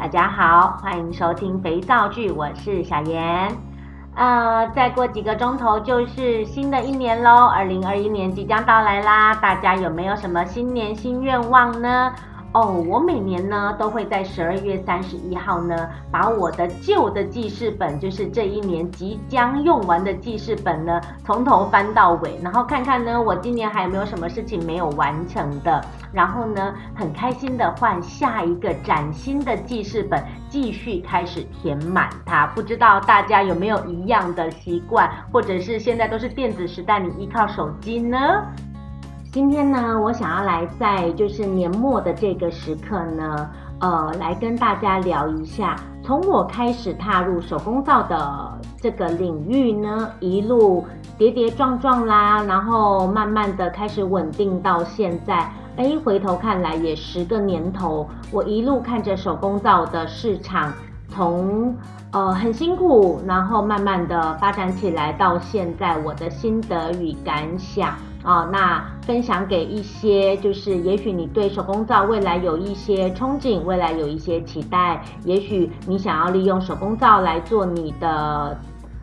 大家好，欢迎收听肥皂剧，我是小妍。呃，再过几个钟头就是新的一年喽，二零二一年即将到来啦，大家有没有什么新年新愿望呢？哦，我每年呢都会在十二月三十一号呢，把我的旧的记事本，就是这一年即将用完的记事本呢，从头翻到尾，然后看看呢，我今年还有没有什么事情没有完成的，然后呢，很开心的换下一个崭新的记事本，继续开始填满它。不知道大家有没有一样的习惯，或者是现在都是电子时代，你依靠手机呢？今天呢，我想要来在就是年末的这个时刻呢，呃，来跟大家聊一下，从我开始踏入手工皂的这个领域呢，一路跌跌撞撞啦，然后慢慢的开始稳定到现在，哎，回头看来也十个年头，我一路看着手工皂的市场从呃很辛苦，然后慢慢的发展起来，到现在我的心得与感想。哦，那分享给一些，就是也许你对手工皂未来有一些憧憬，未来有一些期待，也许你想要利用手工皂来做你的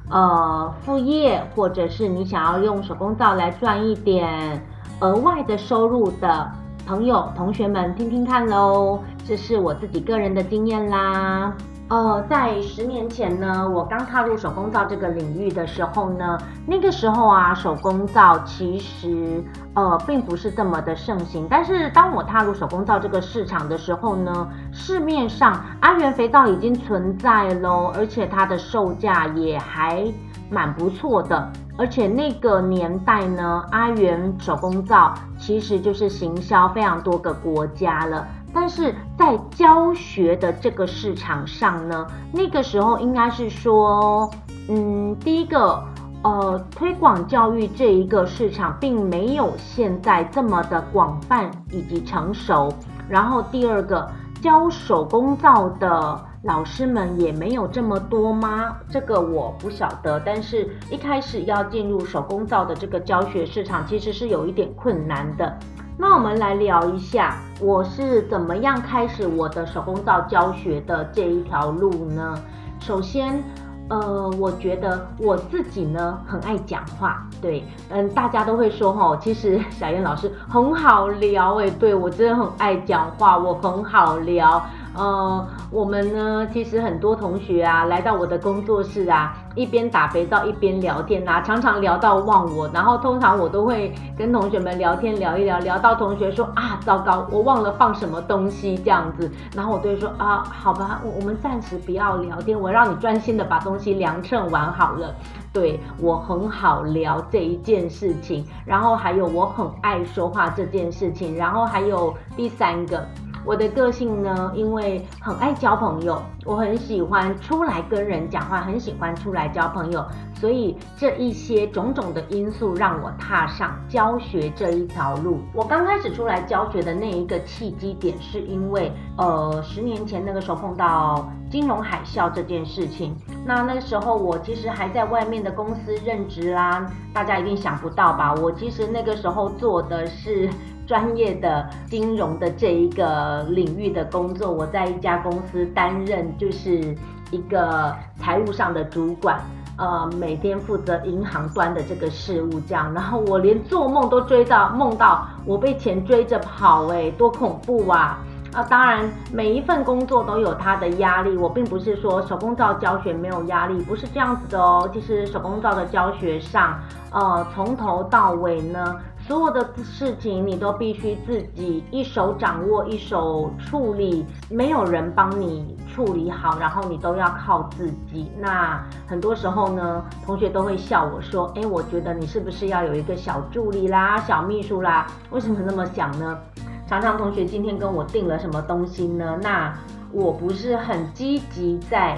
呃副业，或者是你想要用手工皂来赚一点额外的收入的朋友、同学们，听听看喽，这是我自己个人的经验啦。呃，在十年前呢，我刚踏入手工皂这个领域的时候呢，那个时候啊，手工皂其实呃并不是这么的盛行。但是当我踏入手工皂这个市场的时候呢，市面上阿元肥皂已经存在喽，而且它的售价也还蛮不错的。而且那个年代呢，阿元手工皂其实就是行销非常多个国家了。但是在教学的这个市场上呢，那个时候应该是说，嗯，第一个，呃，推广教育这一个市场并没有现在这么的广泛以及成熟。然后第二个，教手工皂的老师们也没有这么多吗？这个我不晓得。但是一开始要进入手工皂的这个教学市场，其实是有一点困难的。那我们来聊一下，我是怎么样开始我的手工皂教学的这一条路呢？首先，呃，我觉得我自己呢很爱讲话，对，嗯，大家都会说齁，其实小燕老师很好聊，诶，对，我真的很爱讲话，我很好聊。呃，我们呢，其实很多同学啊，来到我的工作室啊，一边打肥皂一边聊天、啊，常常聊到忘我。然后通常我都会跟同学们聊天聊一聊，聊到同学说啊，糟糕，我忘了放什么东西这样子。然后我都会说啊，好吧，我我们暂时不要聊天，我让你专心的把东西量称完好了。对，我很好聊这一件事情，然后还有我很爱说话这件事情，然后还有第三个。我的个性呢，因为很爱交朋友，我很喜欢出来跟人讲话，很喜欢出来交朋友，所以这一些种种的因素让我踏上教学这一条路。我刚开始出来教学的那一个契机点，是因为呃，十年前那个时候碰到金融海啸这件事情，那那个时候我其实还在外面的公司任职啦，大家一定想不到吧？我其实那个时候做的是。专业的金融的这一个领域的工作，我在一家公司担任就是一个财务上的主管，呃，每天负责银行端的这个事务这样，然后我连做梦都追到梦到我被钱追着跑，诶，多恐怖啊！啊，当然每一份工作都有它的压力，我并不是说手工皂教学没有压力，不是这样子的哦。其实手工皂的教学上，呃，从头到尾呢。所有的事情你都必须自己一手掌握，一手处理，没有人帮你处理好，然后你都要靠自己。那很多时候呢，同学都会笑我说：“诶，我觉得你是不是要有一个小助理啦、小秘书啦？”为什么那么想呢？常常同学今天跟我订了什么东西呢？那我不是很积极在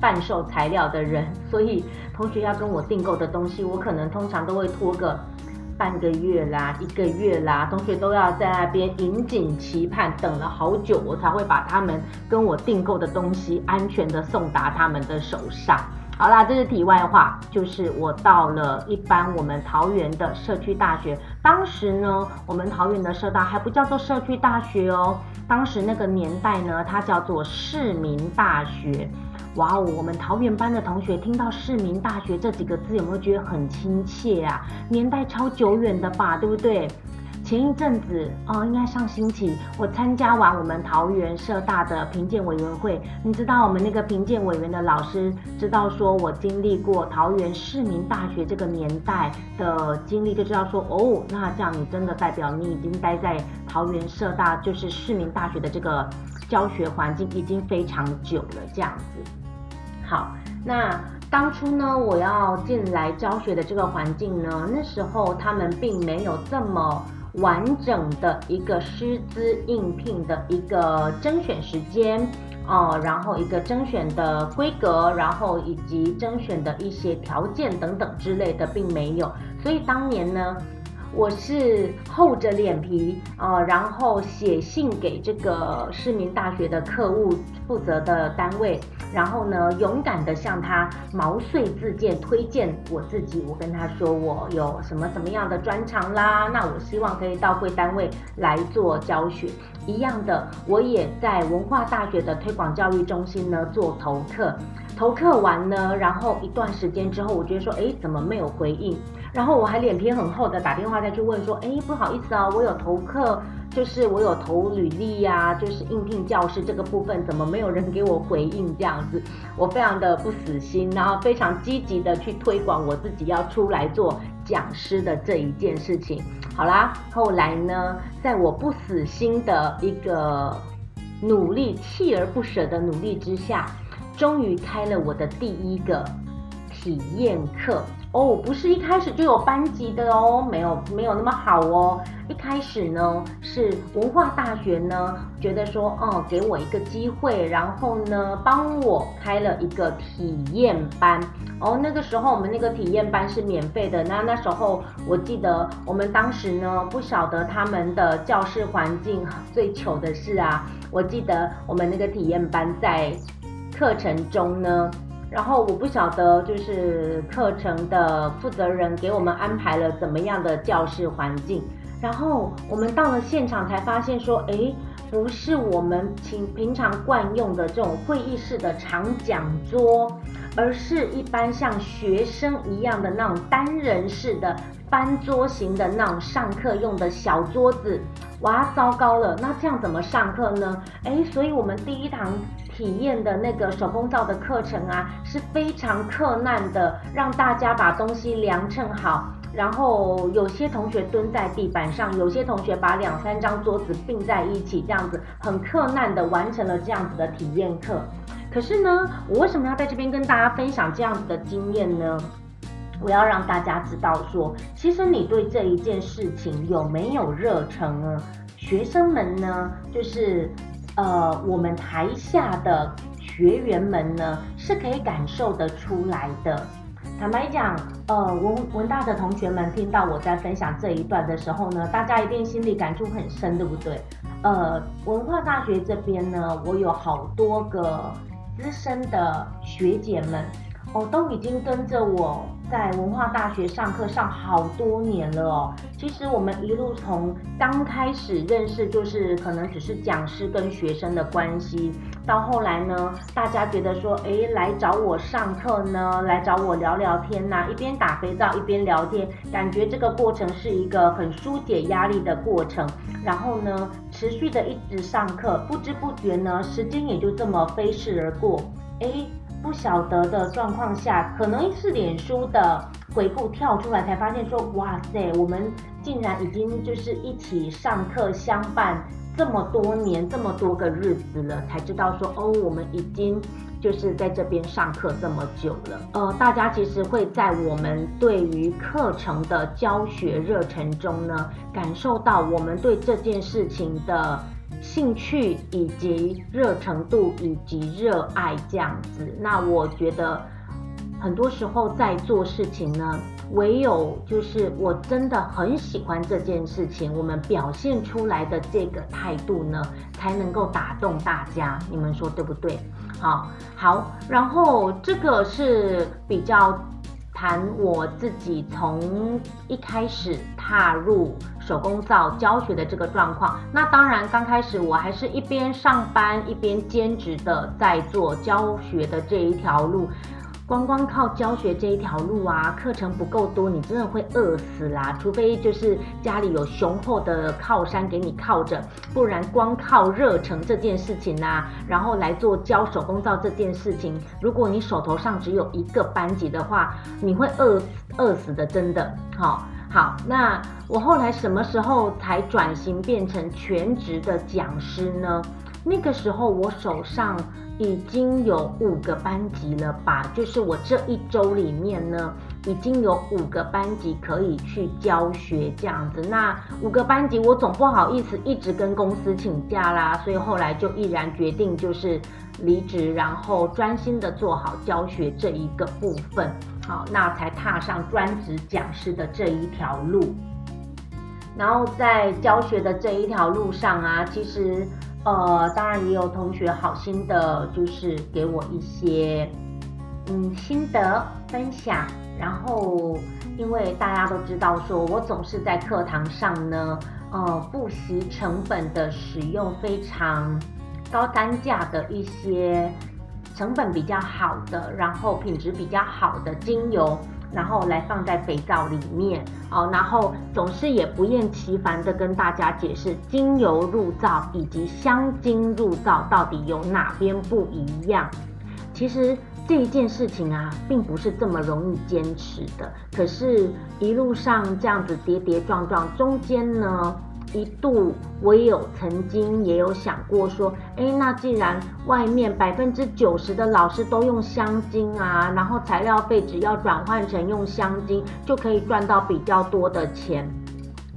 贩售材料的人，所以同学要跟我订购的东西，我可能通常都会拖个。半个月啦，一个月啦，同学都要在那边引颈期盼，等了好久，我才会把他们跟我订购的东西安全的送达他们的手上。好啦，这是题外话，就是我到了一般我们桃园的社区大学，当时呢，我们桃园的社大还不叫做社区大学哦，当时那个年代呢，它叫做市民大学。哇哦，我们桃园班的同学听到市民大学这几个字，有没有觉得很亲切啊？年代超久远的吧，对不对？前一阵子哦，应该上星期，我参加完我们桃园社大的评鉴委员会。你知道我们那个评鉴委员的老师知道说我经历过桃园市民大学这个年代的经历，就知道说哦，那这样你真的代表你已经待在桃园社大，就是市民大学的这个教学环境已经非常久了，这样子。好，那当初呢，我要进来教学的这个环境呢，那时候他们并没有这么。完整的一个师资应聘的一个甄选时间哦、呃，然后一个甄选的规格，然后以及甄选的一些条件等等之类的，并没有。所以当年呢，我是厚着脸皮啊、呃，然后写信给这个市民大学的课务负责的单位。然后呢，勇敢地向他毛遂自荐，推荐我自己。我跟他说，我有什么什么样的专长啦，那我希望可以到贵单位来做教学。一样的，我也在文化大学的推广教育中心呢做投课。投课完呢，然后一段时间之后，我觉得说，哎，怎么没有回应？然后我还脸皮很厚的打电话再去问说，哎，不好意思啊，我有投课。就是我有投履历呀、就是应聘教师这个部分，怎么没有人给我回应这样子？我非常的不死心，然后非常积极的去推广我自己要出来做讲师的这一件事情。好啦，后来呢，在我不死心的一个努力、锲而不舍的努力之下，终于开了我的第一个体验课。哦，不是一开始就有班级的哦，没有没有那么好哦。一开始呢，是文化大学呢觉得说，哦，给我一个机会，然后呢帮我开了一个体验班。哦，那个时候我们那个体验班是免费的。那那时候我记得我们当时呢不晓得他们的教室环境，最糗的是啊，我记得我们那个体验班在课程中呢。然后我不晓得，就是课程的负责人给我们安排了怎么样的教室环境。然后我们到了现场才发现说，诶，不是我们平平常惯用的这种会议室的长讲桌，而是一般像学生一样的那种单人式的翻桌型的那种上课用的小桌子。哇，糟糕了，那这样怎么上课呢？诶，所以我们第一堂。体验的那个手工皂的课程啊，是非常克难的，让大家把东西量称好，然后有些同学蹲在地板上，有些同学把两三张桌子并在一起，这样子很克难的完成了这样子的体验课。可是呢，我为什么要在这边跟大家分享这样子的经验呢？我要让大家知道说，其实你对这一件事情有没有热忱呢？学生们呢，就是。呃，我们台下的学员们呢，是可以感受得出来的。坦白讲，呃，文文大的同学们听到我在分享这一段的时候呢，大家一定心里感触很深，对不对？呃，文化大学这边呢，我有好多个资深的学姐们。哦，都已经跟着我在文化大学上课上好多年了哦。其实我们一路从刚开始认识，就是可能只是讲师跟学生的关系，到后来呢，大家觉得说，诶，来找我上课呢，来找我聊聊天呐，一边打肥皂一边聊天，感觉这个过程是一个很疏解压力的过程。然后呢，持续的一直上课，不知不觉呢，时间也就这么飞逝而过，诶。不晓得的状况下，可能是脸书的回顾跳出来，才发现说，哇塞，我们竟然已经就是一起上课相伴这么多年，这么多个日子了，才知道说，哦，我们已经就是在这边上课这么久了。呃，大家其实会在我们对于课程的教学热忱中呢，感受到我们对这件事情的。兴趣以及热程度以及热爱这样子，那我觉得很多时候在做事情呢，唯有就是我真的很喜欢这件事情，我们表现出来的这个态度呢，才能够打动大家。你们说对不对？好，好，然后这个是比较。谈我自己从一开始踏入手工皂教学的这个状况，那当然刚开始我还是一边上班一边兼职的在做教学的这一条路。光光靠教学这一条路啊，课程不够多，你真的会饿死啦！除非就是家里有雄厚的靠山给你靠着，不然光靠热忱这件事情啊，然后来做教手工皂这件事情，如果你手头上只有一个班级的话，你会饿死饿死的，真的。好，好，那我后来什么时候才转型变成全职的讲师呢？那个时候我手上。已经有五个班级了吧？就是我这一周里面呢，已经有五个班级可以去教学这样子。那五个班级，我总不好意思一直跟公司请假啦，所以后来就毅然决定就是离职，然后专心的做好教学这一个部分。好，那才踏上专职讲师的这一条路。然后在教学的这一条路上啊，其实。呃，当然也有同学好心的，就是给我一些嗯心得分享。然后，因为大家都知道，说我总是在课堂上呢，呃，不惜成本的使用非常高单价的一些成本比较好的，然后品质比较好的精油。然后来放在肥皂里面，哦，然后总是也不厌其烦的跟大家解释精油入皂以及香精入皂到底有哪边不一样。其实这一件事情啊，并不是这么容易坚持的。可是，一路上这样子跌跌撞撞，中间呢，一度我也有曾经也有想过说，哎，那既然外面百分之九十的老师都用香精啊，然后材料费只要转换成用香精就可以赚到比较多的钱，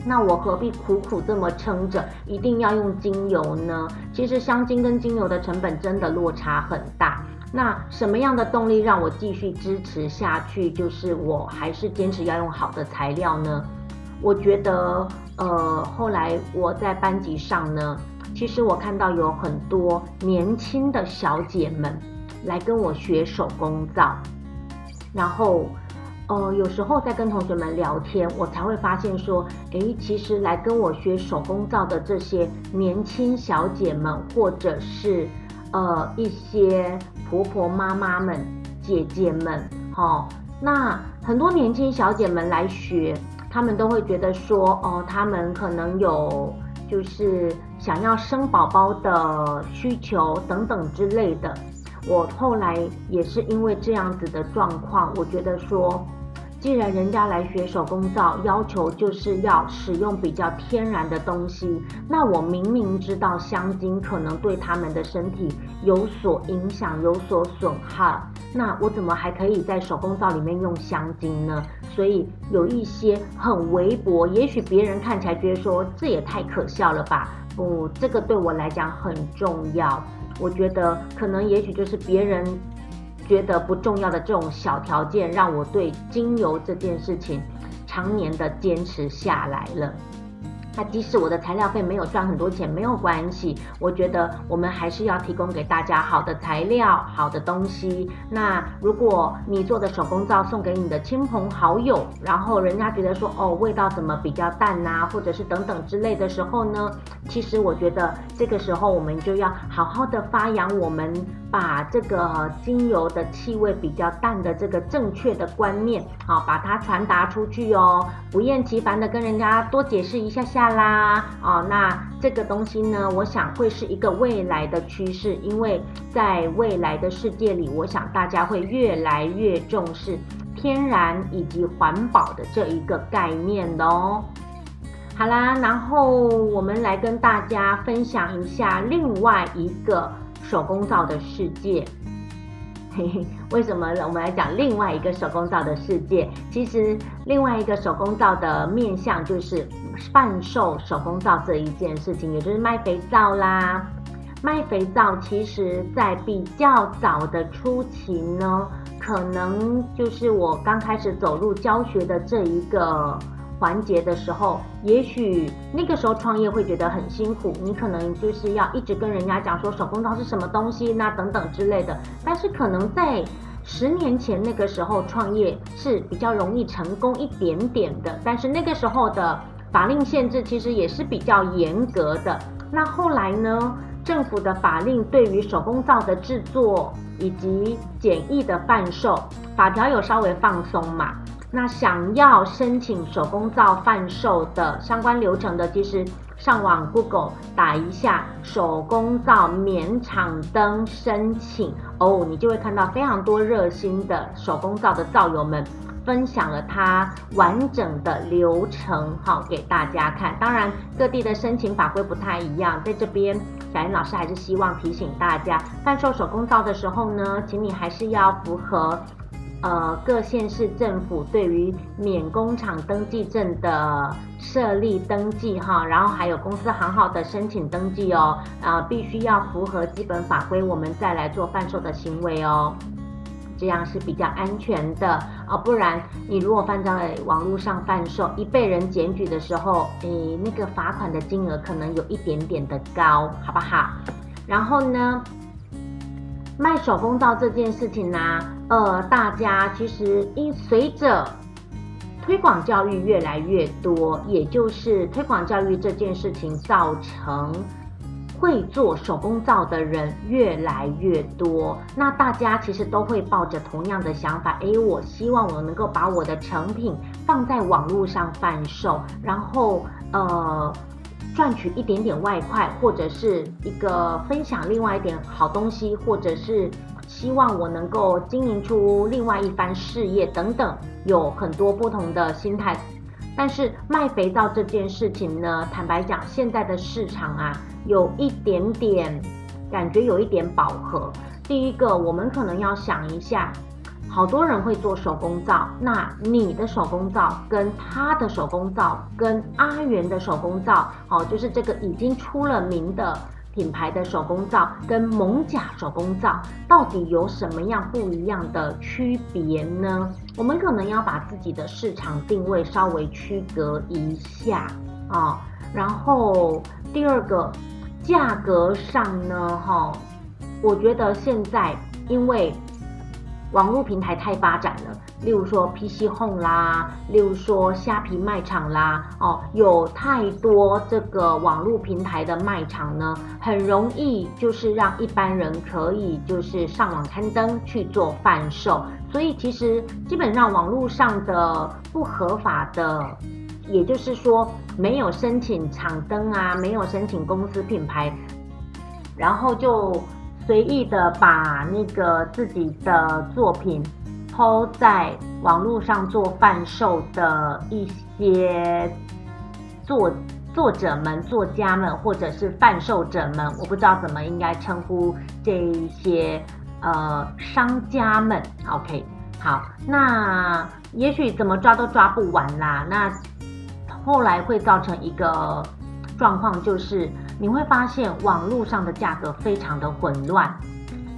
那我何必苦苦这么撑着，一定要用精油呢？其实香精跟精油的成本真的落差很大。那什么样的动力让我继续支持下去？就是我还是坚持要用好的材料呢？我觉得。呃，后来我在班级上呢，其实我看到有很多年轻的小姐们来跟我学手工皂，然后，呃，有时候在跟同学们聊天，我才会发现说，诶，其实来跟我学手工皂的这些年轻小姐们，或者是呃一些婆婆妈妈们、姐姐们，哦，那很多年轻小姐们来学。他们都会觉得说，哦，他们可能有就是想要生宝宝的需求等等之类的。我后来也是因为这样子的状况，我觉得说，既然人家来学手工皂，要求就是要使用比较天然的东西，那我明明知道香精可能对他们的身体有所影响、有所损害，那我怎么还可以在手工皂里面用香精呢？所以有一些很微薄，也许别人看起来觉得说，这也太可笑了吧？不，这个对我来讲很重要。我觉得可能也许就是别人。觉得不重要的这种小条件，让我对精油这件事情常年的坚持下来了。那即使我的材料费没有赚很多钱，没有关系。我觉得我们还是要提供给大家好的材料、好的东西。那如果你做的手工皂送给你的亲朋好友，然后人家觉得说哦，味道怎么比较淡呐，或者是等等之类的时候呢，其实我觉得这个时候我们就要好好的发扬我们把这个精油的气味比较淡的这个正确的观念，好，把它传达出去哦，不厌其烦的跟人家多解释一下下。啦，哦，那这个东西呢，我想会是一个未来的趋势，因为在未来的世界里，我想大家会越来越重视天然以及环保的这一个概念的哦。好啦，然后我们来跟大家分享一下另外一个手工皂的世界。嘿嘿，为什么我们来讲另外一个手工皂的世界？其实另外一个手工皂的面向就是贩售手工皂这一件事情，也就是卖肥皂啦。卖肥皂，其实在比较早的初期呢，可能就是我刚开始走入教学的这一个环节的时候，也许那个时候创业会觉得很辛苦，你可能就是要一直跟人家讲说手工皂是什么东西，那等等之类的。但是可能在十年前那个时候创业是比较容易成功一点点的，但是那个时候的法令限制其实也是比较严格的。那后来呢，政府的法令对于手工皂的制作以及简易的贩售，法条有稍微放松嘛。那想要申请手工皂贩售的相关流程的，其实上网 Google 打一下手工皂免场灯申请哦，你就会看到非常多热心的手工皂的皂友们分享了它完整的流程，好给大家看。当然各地的申请法规不太一样，在这边小妍老师还是希望提醒大家，贩售手工皂的时候呢，请你还是要符合。呃，各县市政府对于免工厂登记证的设立登记哈，然后还有公司行号的申请登记哦，啊、呃，必须要符合基本法规，我们再来做贩售的行为哦，这样是比较安全的啊、哦，不然你如果放在网络上贩售，一被人检举的时候，诶，那个罚款的金额可能有一点点的高，好不好？然后呢，卖手工皂这件事情呢、呃，大家其实因随着推广教育越来越多，也就是推广教育这件事情造成会做手工皂的人越来越多。那大家其实都会抱着同样的想法，诶，我希望我能够把我的成品放在网络上贩售，然后呃赚取一点点外快，或者是一个分享另外一点好东西，或者是。希望我能够经营出另外一番事业等等，有很多不同的心态。但是卖肥皂这件事情呢，坦白讲，现在的市场啊，有一点点感觉有一点饱和。第一个，我们可能要想一下，好多人会做手工皂，那你的手工皂跟他的手工皂跟阿元的手工皂，哦，就是这个已经出了名的。品牌的手工皂跟蒙甲手工皂到底有什么样不一样的区别呢？我们可能要把自己的市场定位稍微区隔一下啊、然后第二个，价格上呢，哈，我觉得现在因为网络平台太发展了。例如说 PC Home 啦，例如说虾皮卖场啦，哦，有太多这个网络平台的卖场呢，很容易就是让一般人可以就是上网刊登去做贩售，所以其实基本上网络上的不合法的，也就是说没有申请厂登啊，没有申请公司品牌，然后就随意的把那个自己的作品。抛在网络上做贩售的一些作作者们、作家们，或者是贩售者们，我不知道怎么应该称呼这一些呃商家们。OK，好，那也许怎么抓都抓不完啦。那后来会造成一个状况，就是你会发现网络上的价格非常的混乱。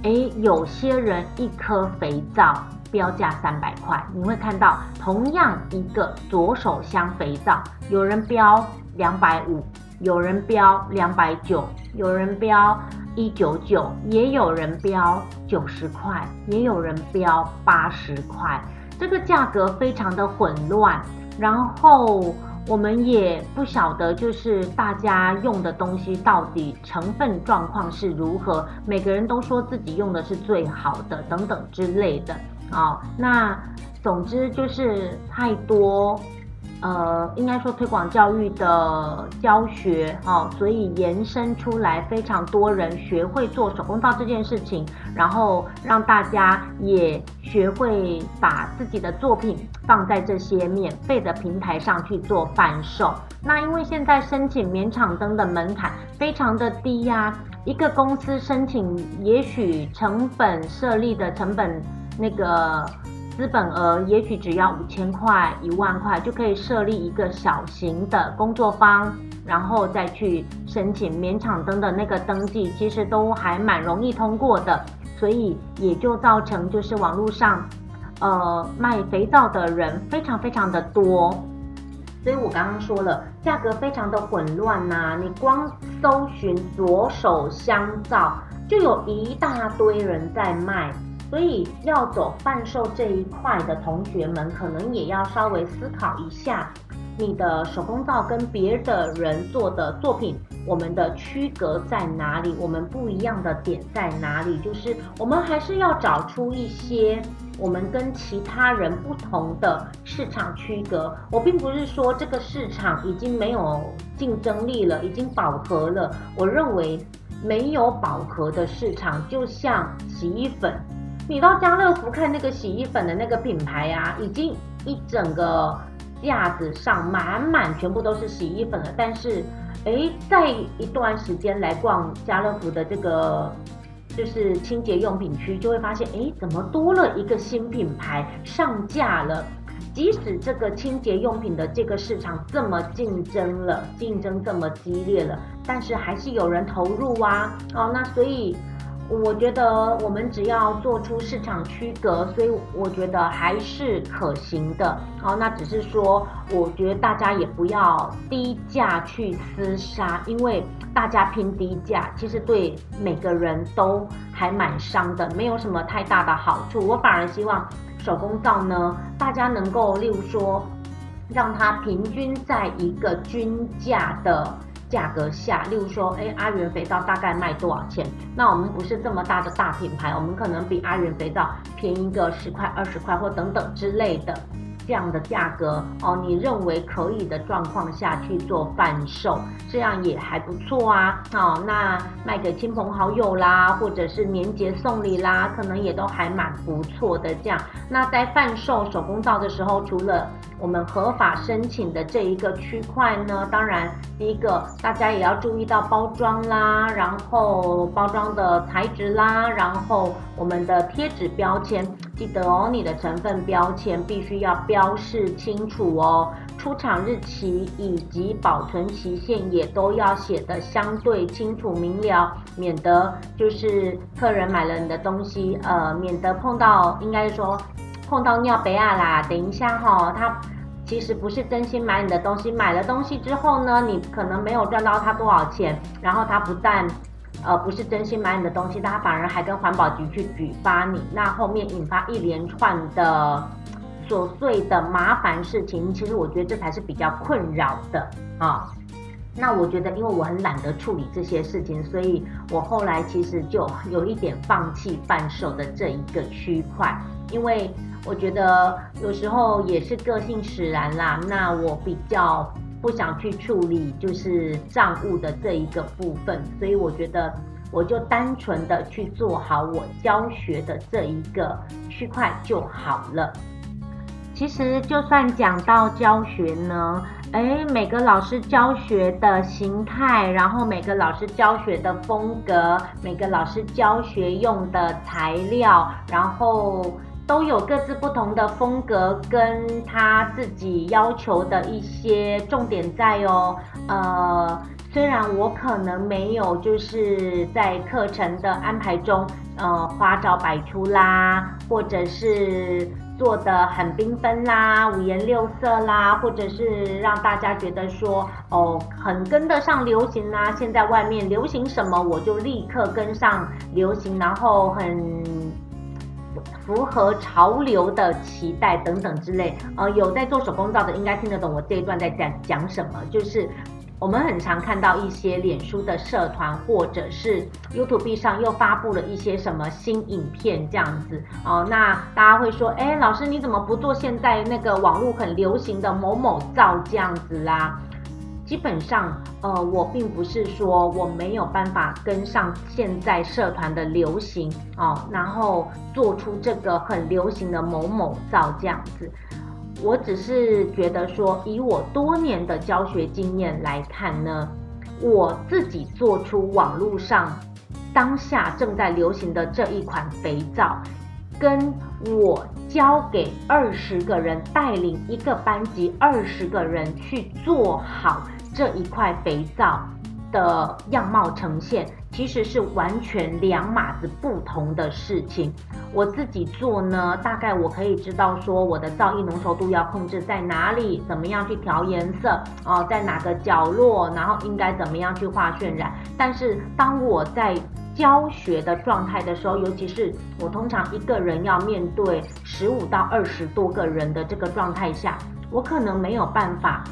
诶，有些人一颗肥皂。标价三百块，你会看到同样一个左手香肥皂，有人标两百五，有人标两百九，有人标一九九，也有人标九十块，也有人标八十块，这个价格非常的混乱，然后我们也不晓得，就是大家用的东西到底成分状况是如何，每个人都说自己用的是最好的，等等之类的。啊、哦，那总之就是太多，呃，应该说推广教育的教学，哦，所以延伸出来非常多人学会做手工皂这件事情，然后让大家也学会把自己的作品放在这些免费的平台上去做贩售。那因为现在申请免场灯的门槛非常的低呀、一个公司申请也许成本设立的成本。那个资本额也许只要五千块、一万块，就可以设立一个小型的工作坊，然后再去申请免厂灯的那个登记，其实都还蛮容易通过的，所以也就造成就是网络上，呃，卖肥皂的人非常非常的多。所以我刚刚说了，价格非常的混乱呐、你光搜寻左手香皂，就有一大堆人在卖。所以要走贩售这一块的同学们，可能也要稍微思考一下，你的手工皂跟别的人做的作品，我们的区隔在哪里？我们不一样的点在哪里？就是我们还是要找出一些我们跟其他人不同的市场区隔。我并不是说这个市场已经没有竞争力了，已经饱和了。我认为没有饱和的市场，就像洗衣粉。你到家乐福看那个洗衣粉的那个品牌啊，已经一整个架子上满满全部都是洗衣粉了。但是，诶，在一段时间来逛家乐福的这个就是清洁用品区，就会发现，诶，怎么多了一个新品牌上架了？即使这个清洁用品的这个市场这么竞争了，竞争这么激烈了，但是还是有人投入啊。哦，那所以。我觉得我们只要做出市场区隔，所以我觉得还是可行的。好，那只是说，我觉得大家也不要低价去厮杀，因为大家拼低价，其实对每个人都还蛮伤的，没有什么太大的好处。我反而希望手工皂呢，大家能够，例如说，让它平均在一个均价的。价格下，例如说，哎，阿元肥皂大概卖多少钱？那我们不是这么大的大品牌，我们可能比阿元肥皂便宜个十块、二十块或等等之类的这样的价格哦。你认为可以的状况下去做贩售，这样也还不错啊。哦，那卖给亲朋好友啦，或者是年节送礼啦，可能也都还蛮不错的。这样，那在贩售手工皂的时候，除了我们合法申请的这一个区块呢，当然第一个大家也要注意到包装啦，然后包装的材质啦，然后我们的贴纸标签，记得哦，你的成分标签必须要标示清楚哦，出厂日期以及保存期限也都要写的相对清楚明了，免得就是客人买了你的东西，呃，免得碰到应该说。碰到尿杯啊啦，等一下哈、他其实不是真心买你的东西，买了东西之后呢，你可能没有赚到他多少钱，然后他不但呃不是真心买你的东西，他反而还跟环保局去举发你，那后面引发一连串的琐碎的麻烦事情，其实我觉得这才是比较困扰的啊、那我觉得，因为我很懒得处理这些事情，所以我后来其实就有一点放弃贩售的这一个区块，因为。我觉得有时候也是个性使然啦，那我比较不想去处理就是账务的这一个部分，所以我觉得我就单纯的去做好我教学的这一个区块就好了。其实就算讲到教学呢，诶，每个老师教学的形态，然后每个老师教学的风格，每个老师教学用的材料，然后。都有各自不同的风格，跟他自己要求的一些重点在哦。呃，虽然我可能没有就是在课程的安排中，呃，花招百出啦，或者是做得很缤纷啦，五颜六色啦，或者是让大家觉得说哦，很跟得上流行啦。现在外面流行什么，我就立刻跟上流行，然后很。符合潮流的期待等等之类，呃，有在做手工皂的应该听得懂我这一段在讲讲什么。就是我们很常看到一些脸书的社团，或者是 YouTube 上又发布了一些什么新影片这样子哦。那大家会说，哎，老师你怎么不做现在那个网络很流行的某某皂这样子啦？基本上，呃，我并不是说我没有办法跟上现在社团的流行哦，然后做出这个很流行的某某皂这样子。我只是觉得说，以我多年的教学经验来看呢，我自己做出网络上当下正在流行的这一款肥皂，跟我教给二十个人，带领一个班级二十个人去做好。这一块肥皂的样貌呈现，其实是完全两码子不同的事情。我自己做呢，大概我可以知道说我的皂液浓稠度要控制在哪里，怎么样去调颜色哦，在哪个角落，然后应该怎么样去画渲染。但是当我在教学的状态的时候，尤其是我通常一个人要面对十五到二十多个人的这个状态下，我可能没有办法。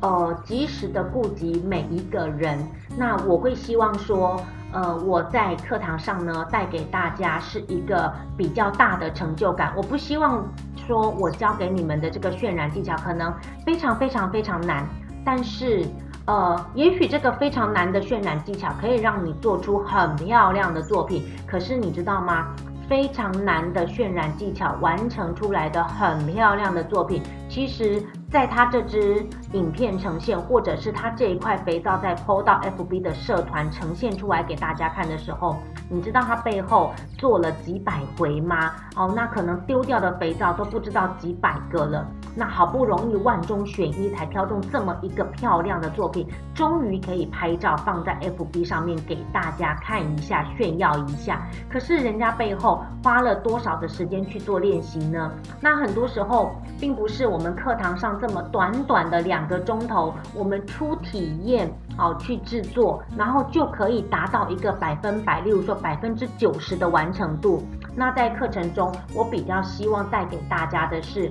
呃，及时的顾及每一个人，那我会希望说，呃，我在课堂上呢，带给大家是一个比较大的成就感。我不希望说我教给你们的这个渲染技巧可能非常非常非常难，但是，呃，也许这个非常难的渲染技巧可以让你做出很漂亮的作品。可是你知道吗？非常难的渲染技巧完成出来的很漂亮的作品，其实。在他这支影片呈现，或者是他这一块肥皂在 PO 到 FB 的社团呈现出来给大家看的时候，你知道他背后做了几百回吗？哦，那可能丢掉的肥皂都不知道几百个了。那好不容易万中选一才挑中这么一个漂亮的作品，终于可以拍照放在 FB 上面给大家看一下，炫耀一下。可是人家背后花了多少的时间去做练习呢？那很多时候并不是我们课堂上。这么短短的两个钟头，我们初体验好去制作，然后就可以达到一个百分百，例如说百分之九十的完成度。那在课程中，我比较希望带给大家的是，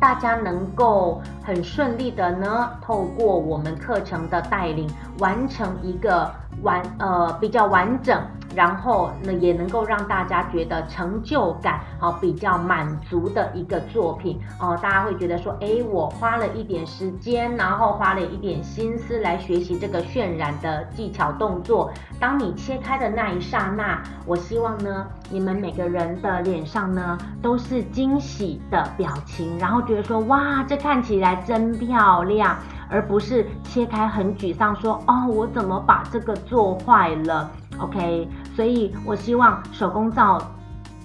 大家能够很顺利的呢，透过我们课程的带领，完成一个完呃比较完整。然后呢，也能够让大家觉得成就感，好，比较满足的一个作品哦。大家会觉得说，诶，我花了一点时间，然后花了一点心思来学习这个渲染的技巧动作。当你切开的那一刹那，我希望呢，你们每个人的脸上呢都是惊喜的表情，然后觉得说，哇，这看起来真漂亮，而不是切开很沮丧，说，哦，我怎么把这个做坏了？OK，所以我希望手工皂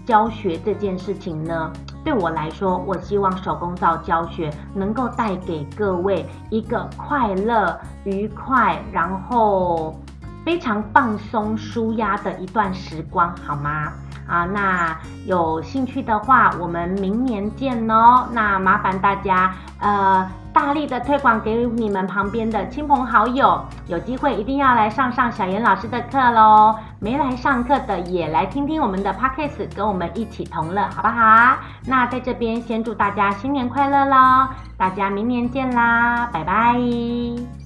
教学这件事情呢，对我来说，我希望手工皂教学能够带给各位一个快乐、愉快，然后非常放松、舒压的一段时光，好吗？啊，那有兴趣的话，我们明年见哦。那麻烦大家，呃。大力的推广给你们旁边的亲朋好友，有机会一定要来上上小严老师的课喽！没来上课的也来听听我们的 Podcast，跟我们一起同乐，好不好？那在这边先祝大家新年快乐喽！大家明年见啦，拜拜！